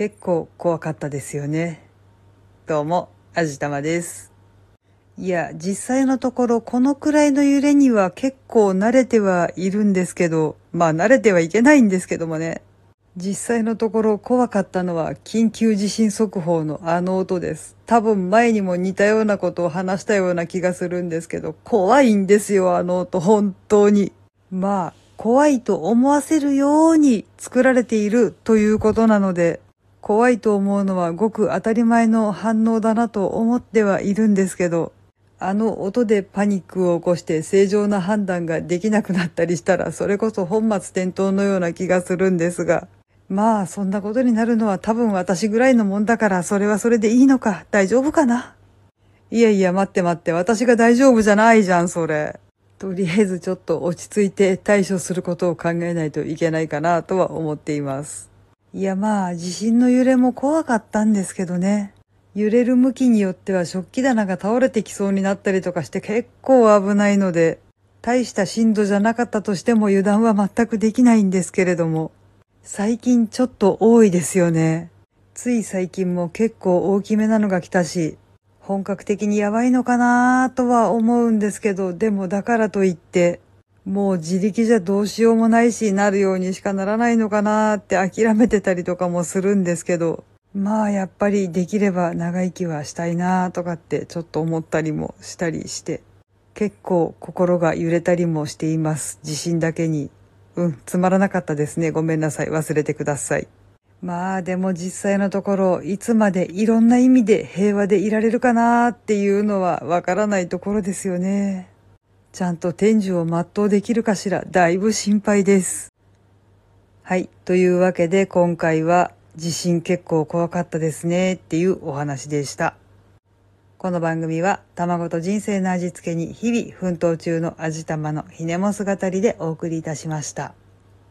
結構怖かったですよね。どうも、あじたまです。いや、実際のところこのくらいの揺れには結構慣れてはいるんですけど、まあ慣れてはいけないんですけどもね。実際のところ怖かったのは緊急地震速報のあの音です。多分前にも似たようなことを話したような気がするんですけど、怖いんですよ、あの音、本当に。まあ、怖いと思わせるように作られているということなので、怖いと思うのはごく当たり前の反応だなと思ってはいるんですけど、あの音でパニックを起こして正常な判断ができなくなったりしたら、それこそ本末転倒のような気がするんですが、まあそんなことになるのは多分私ぐらいのもんだから、それはそれでいいのか、大丈夫かな？いやいや待って待って、私が大丈夫じゃないじゃん、それ。とりあえずちょっと落ち着いて対処することを考えないといけないかなとは思っています。いやまあ地震の揺れも怖かったんですけどね。揺れる向きによっては食器棚が倒れてきそうになったりとかして結構危ないので、大した震度じゃなかったとしても油断は全くできないんですけれども、最近ちょっと多いですよね。つい最近も結構大きめなのが来たし、本格的にやばいのかなとは思うんですけど、でもだからといって、もう自力じゃどうしようもないし、なるようにしかならないのかなって諦めてたりとかもするんですけど、まあやっぱりできれば長生きはしたいなとかってちょっと思ったりもしたりして、結構心が揺れたりもしています。地震だけに。うん、つまらなかったですね。ごめんなさい。忘れてください。まあでも実際のところ、いつまでいろんな意味で平和でいられるかなっていうのはわからないところですよね。ちゃんと天寿を全うできるかしら、だいぶ心配です。はい。というわけで今回は地震結構怖かったですねっていうお話でした。この番組は卵と人生の味付けに日々奮闘中の味玉のひねも姿りでお送りいたしました。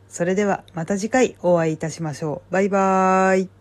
それではまた次回お会いいたしましょう。バイバーイ。